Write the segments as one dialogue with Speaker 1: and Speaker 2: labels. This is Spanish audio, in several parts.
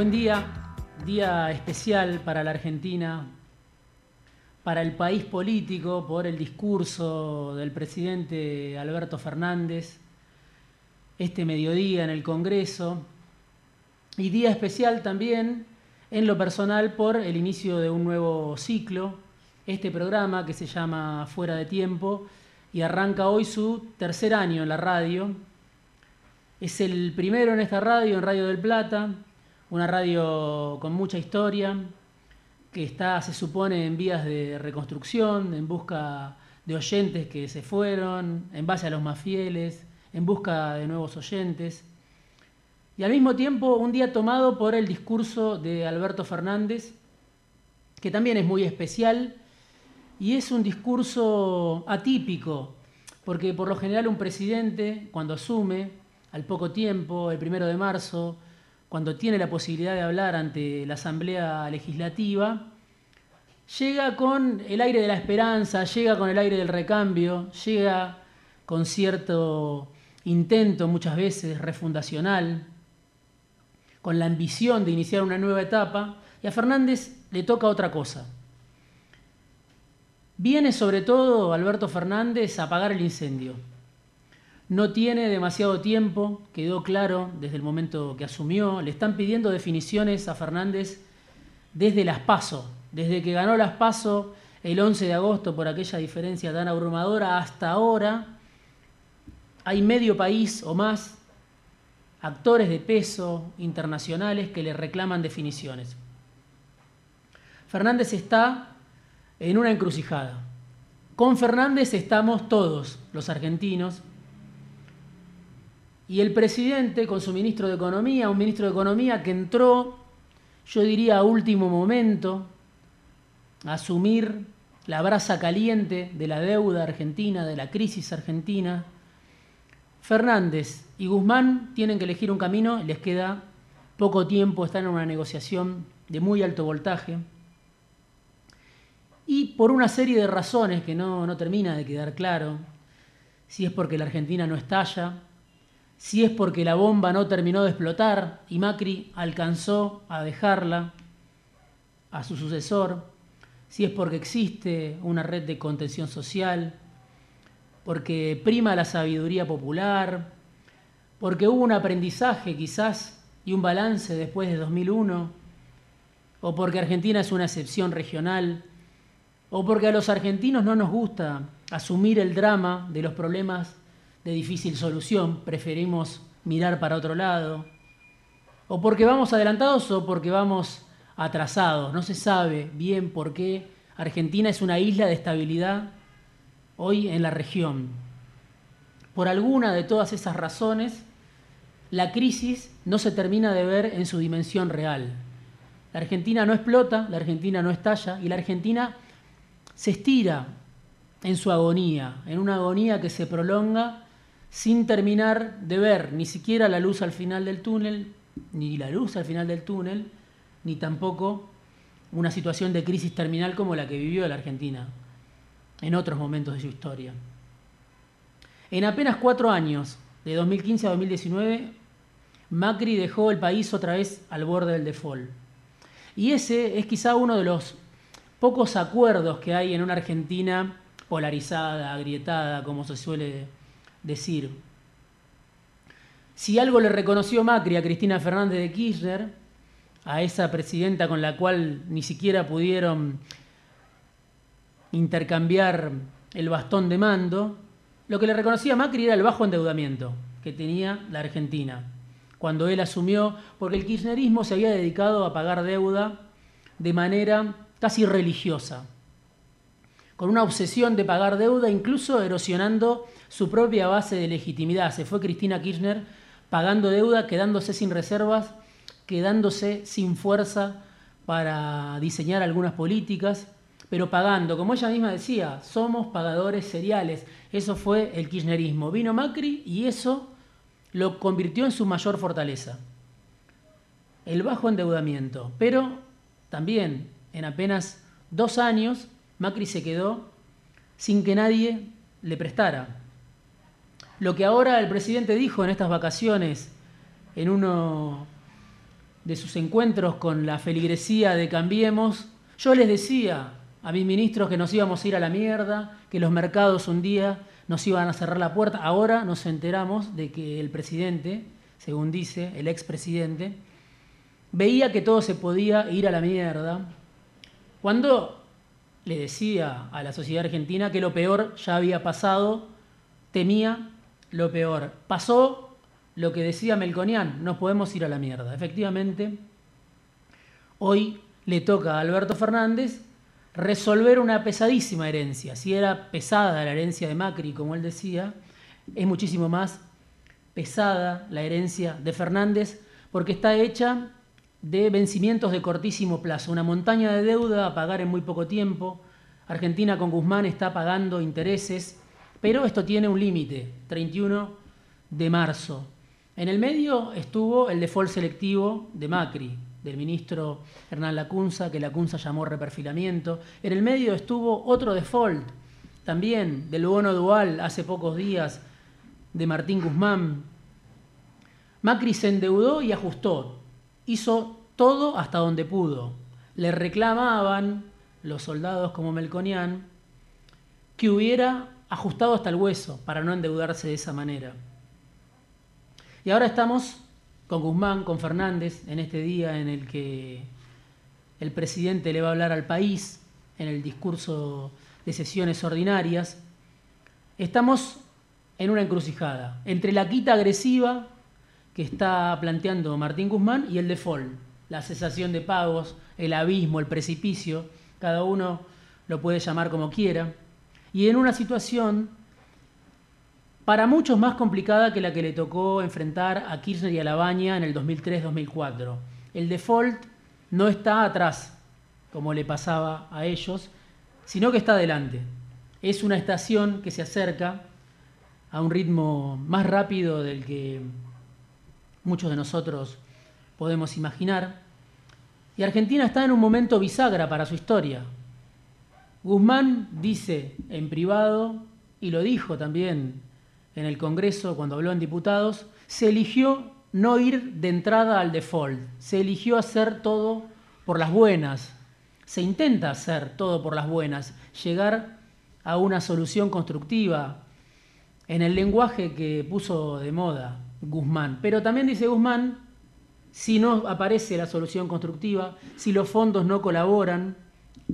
Speaker 1: Buen día, día especial para la Argentina, para el país político por el discurso del presidente Alberto Fernández este mediodía en el Congreso y día especial también en lo personal por el inicio de un nuevo ciclo, este programa que se llama Fuera de Tiempo y arranca hoy su tercer año en la radio. Es el primero en esta radio, en Radio del Plata, una radio con mucha historia, que está, se supone, en vías de reconstrucción, en busca de oyentes que se fueron, en base a los más fieles, en busca de nuevos oyentes. Y al mismo tiempo un día tomado por el discurso de Alberto Fernández, que también es muy especial y es un discurso atípico, porque por lo general un presidente, cuando asume, al poco tiempo, el primero de marzo, cuando tiene la posibilidad de hablar ante la Asamblea Legislativa, llega con el aire de la esperanza, llega con el aire del recambio, llega con cierto intento muchas veces refundacional, con la ambición de iniciar una nueva etapa, y a Fernández le toca otra cosa. Viene sobre todo Alberto Fernández a apagar el incendio. No tiene demasiado tiempo, quedó claro desde el momento que asumió. Le están pidiendo definiciones a Fernández desde las PASO, desde que ganó las PASO el 11 de agosto por aquella diferencia tan abrumadora hasta ahora. Hay medio país o más actores de peso internacionales que le reclaman definiciones. Fernández está en una encrucijada. Con Fernández estamos todos, los argentinos, y el presidente con su ministro de Economía, un ministro de Economía que entró, yo diría, a último momento, a asumir la brasa caliente de la deuda argentina, de la crisis argentina. Fernández y Guzmán tienen que elegir un camino, les queda poco tiempo, están en una negociación de muy alto voltaje y por una serie de razones que no, no termina de quedar claro, si es porque la Argentina no estalla, si es porque la bomba no terminó de explotar y Macri alcanzó a dejarla a su sucesor, si es porque existe una red de contención social, porque prima la sabiduría popular, porque hubo un aprendizaje quizás y un balance después de 2001, o porque Argentina es una excepción regional o porque a los argentinos no nos gusta asumir el drama de los problemas de difícil solución, preferimos mirar para otro lado, o porque vamos adelantados o porque vamos atrasados, no se sabe bien por qué Argentina es una isla de estabilidad hoy en la región. Por alguna de todas esas razones, la crisis no se termina de ver en su dimensión real. La Argentina no explota, la Argentina no estalla y la Argentina se estira en su agonía, en una agonía que se prolonga sin terminar de ver ni siquiera la luz al final del túnel, ni la luz al final del túnel, ni tampoco una situación de crisis terminal como la que vivió la Argentina en otros momentos de su historia. En apenas cuatro años, de 2015 a 2019, Macri dejó el país otra vez al borde del default. Y ese es quizá uno de los pocos acuerdos que hay en una Argentina polarizada, agrietada, como se suele decir. Si algo le reconoció Macri a Cristina Fernández de Kirchner, a esa presidenta con la cual ni siquiera pudieron intercambiar el bastón de mando, lo que le reconocía Macri era el bajo endeudamiento que tenía la Argentina cuando él asumió, porque el kirchnerismo se había dedicado a pagar deuda de manera casi religiosa, con una obsesión de pagar deuda, incluso erosionando su propia base de legitimidad. Se fue Cristina Kirchner pagando deuda, quedándose sin reservas, quedándose sin fuerza para diseñar algunas políticas, pero pagando, como ella misma decía, somos pagadores seriales. Eso fue el kirchnerismo. Vino Macri y eso lo convirtió en su mayor fortaleza. El bajo endeudamiento, pero también en apenas dos años, Macri se quedó sin que nadie le prestara. Lo que ahora el presidente dijo en estas vacaciones, en uno de sus encuentros con la feligresía de Cambiemos, yo les decía a mis ministros que nos íbamos a ir a la mierda, que los mercados un día nos iban a cerrar la puerta. Ahora nos enteramos de que el presidente, según dice el expresidente, veía que todo se podía ir a la mierda. Cuando le decía a la sociedad argentina que lo peor ya había pasado, temía lo peor. Pasó lo que decía Melconian, nos podemos ir a la mierda. Efectivamente, hoy le toca a Alberto Fernández resolver una pesadísima herencia. Si era pesada la herencia de Macri, como él decía, es muchísimo más pesada la herencia de Fernández porque está hecha de vencimientos de cortísimo plazo, una montaña de deuda a pagar en muy poco tiempo. Argentina con Guzmán está pagando intereses, pero esto tiene un límite, 31 de marzo. En el medio estuvo el default selectivo de Macri, del ministro Hernán Lacunza, que Lacunza llamó reperfilamiento. En el medio estuvo otro default, también del bono dual hace pocos días, de Martín Guzmán. Macri se endeudó y ajustó, hizo todo hasta donde pudo. Le reclamaban los soldados como Melconian que hubiera ajustado hasta el hueso para no endeudarse de esa manera. Y ahora estamos con Guzmán, con Fernández, en este día en el que el presidente le va a hablar al país, en el discurso de sesiones ordinarias. Estamos en una encrucijada entre la quita agresiva está planteando Martín Guzmán y el default, la cesación de pagos, el abismo, el precipicio, cada uno lo puede llamar como quiera, y en una situación para muchos más complicada que la que le tocó enfrentar a Kirchner y a Labaña en el 2003-2004. El default no está atrás, como le pasaba a ellos, sino que está adelante. Es una estación que se acerca a un ritmo más rápido del que muchos de nosotros podemos imaginar. Y Argentina está en un momento bisagra para su historia. Guzmán dice en privado, y lo dijo también en el Congreso cuando habló en diputados, se eligió no ir de entrada al default, se eligió hacer todo por las buenas, se intenta hacer todo por las buenas, llegar a una solución constructiva en el lenguaje que puso de moda Guzmán. Pero también dice Guzmán, si no aparece la solución constructiva, si los fondos no colaboran,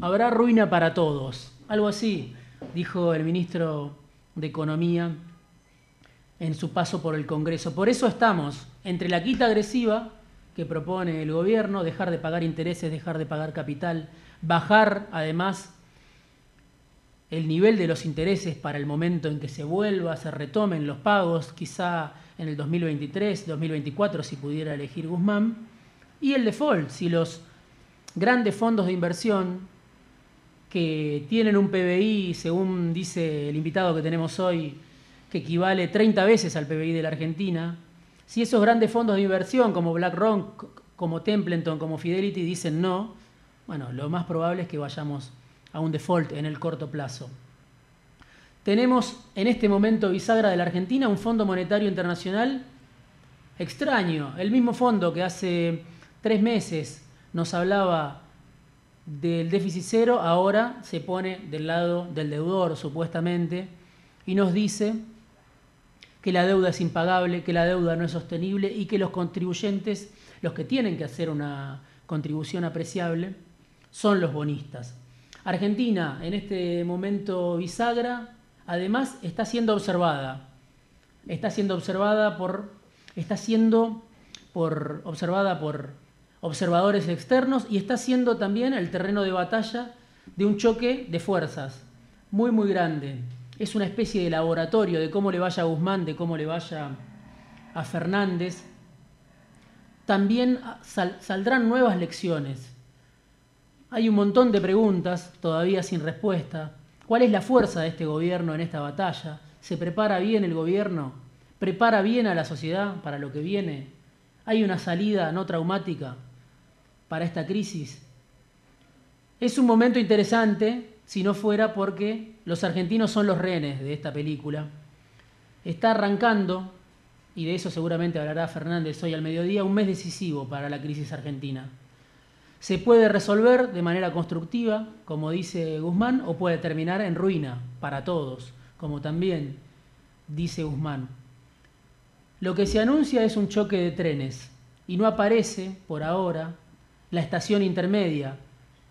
Speaker 1: habrá ruina para todos. Algo así dijo el ministro de Economía en su paso por el Congreso. Por eso estamos entre la quita agresiva que propone el gobierno, dejar de pagar intereses, dejar de pagar capital, bajar además el nivel de los intereses para el momento en que se vuelva, se retomen los pagos, quizá en el 2023, 2024, si pudiera elegir Guzmán, y el default, si los grandes fondos de inversión que tienen un PBI, según dice el invitado que tenemos hoy, que equivale 30 veces al PBI de la Argentina, si esos grandes fondos de inversión como BlackRock, como Templeton, como Fidelity dicen no, bueno, lo más probable es que vayamos a un default en el corto plazo. Tenemos en este momento bisagra de la Argentina un Fondo Monetario Internacional extraño, el mismo fondo que hace tres meses nos hablaba del déficit cero, ahora se pone del lado del deudor supuestamente y nos dice que la deuda es impagable, que la deuda no es sostenible y que los contribuyentes, los que tienen que hacer una contribución apreciable, son los bonistas. Argentina, en este momento bisagra, además está siendo observada. Está siendo observada por. Está siendo por, observada por observadores externos y está siendo también el terreno de batalla de un choque de fuerzas muy, muy grande es una especie de laboratorio de cómo le vaya a Guzmán, de cómo le vaya a Fernández, también saldrán nuevas lecciones. Hay un montón de preguntas todavía sin respuesta. ¿Cuál es la fuerza de este gobierno en esta batalla? ¿Se prepara bien el gobierno? ¿Prepara bien a la sociedad para lo que viene? ¿Hay una salida no traumática para esta crisis? Es un momento interesante si no fuera porque los argentinos son los rehenes de esta película. Está arrancando y de eso seguramente hablará Fernández hoy al mediodía, un mes decisivo para la crisis argentina. Se puede resolver de manera constructiva, como dice Guzmán, o puede terminar en ruina para todos, como también dice Guzmán. Lo que se anuncia es un choque de trenes y no aparece, por ahora, la estación intermedia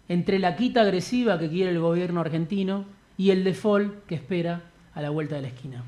Speaker 1: entre la quita agresiva que quiere el gobierno argentino y el default que espera a la vuelta de la esquina.